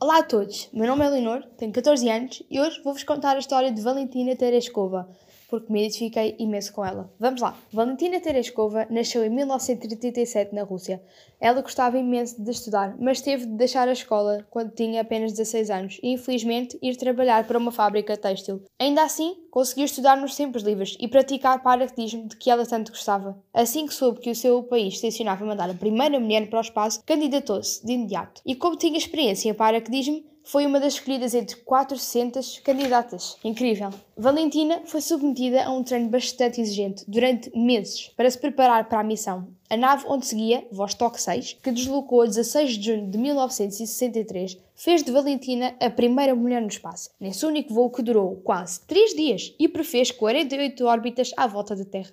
Olá a todos, meu nome é Leonor, tenho 14 anos e hoje vou-vos contar a história de Valentina Terescova, porque me identifiquei imenso com ela. Vamos lá! Valentina Tereshkova nasceu em 1937 na Rússia. Ela gostava imenso de estudar, mas teve de deixar a escola quando tinha apenas 16 anos e, infelizmente, ir trabalhar para uma fábrica têxtil. Ainda assim, conseguiu estudar nos tempos livres e praticar paraquedismo de que ela tanto gostava. Assim que soube que o seu país tencionava mandar a primeira mulher para o espaço, candidatou-se de imediato. E como tinha experiência em paraquedismo, foi uma das escolhidas entre 400 candidatas. Incrível! Valentina foi submetida a um treino bastante exigente durante meses para se preparar para a missão. A nave onde seguia, Vostok 6, que deslocou a 16 de junho de 1963, fez de Valentina a primeira mulher no espaço, nesse único voo que durou quase 3 dias e prefez 48 órbitas à volta da Terra.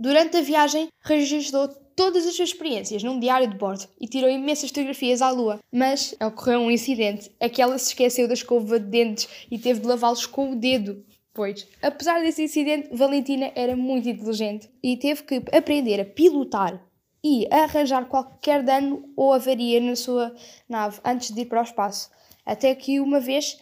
Durante a viagem, registrou todas as suas experiências num diário de bordo e tirou imensas fotografias à lua. Mas ocorreu um incidente, é que ela se esqueceu da escova de dentes e teve de lavá-los com o dedo. Pois, apesar desse incidente, Valentina era muito inteligente e teve que aprender a pilotar e a arranjar qualquer dano ou avaria na sua nave antes de ir para o espaço. Até que uma vez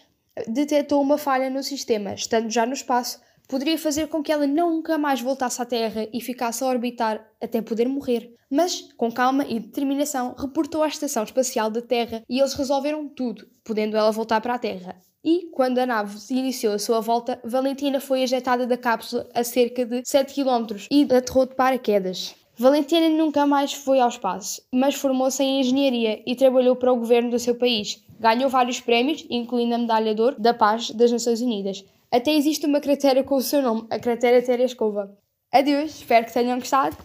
detectou uma falha no sistema, estando já no espaço, poderia fazer com que ela nunca mais voltasse à Terra e ficasse a orbitar até poder morrer. Mas, com calma e determinação, reportou à Estação Espacial da Terra e eles resolveram tudo, podendo ela voltar para a Terra. E, quando a nave iniciou a sua volta, Valentina foi ejetada da cápsula a cerca de 7 km e aterrou de paraquedas. Valentina nunca mais foi ao espaço, mas formou-se em engenharia e trabalhou para o governo do seu país. Ganhou vários prémios, incluindo a Medalha de Ouro da Paz das Nações Unidas. Até existe uma cratera com o seu nome, a cratera Tereskova. Adeus, espero que tenham gostado.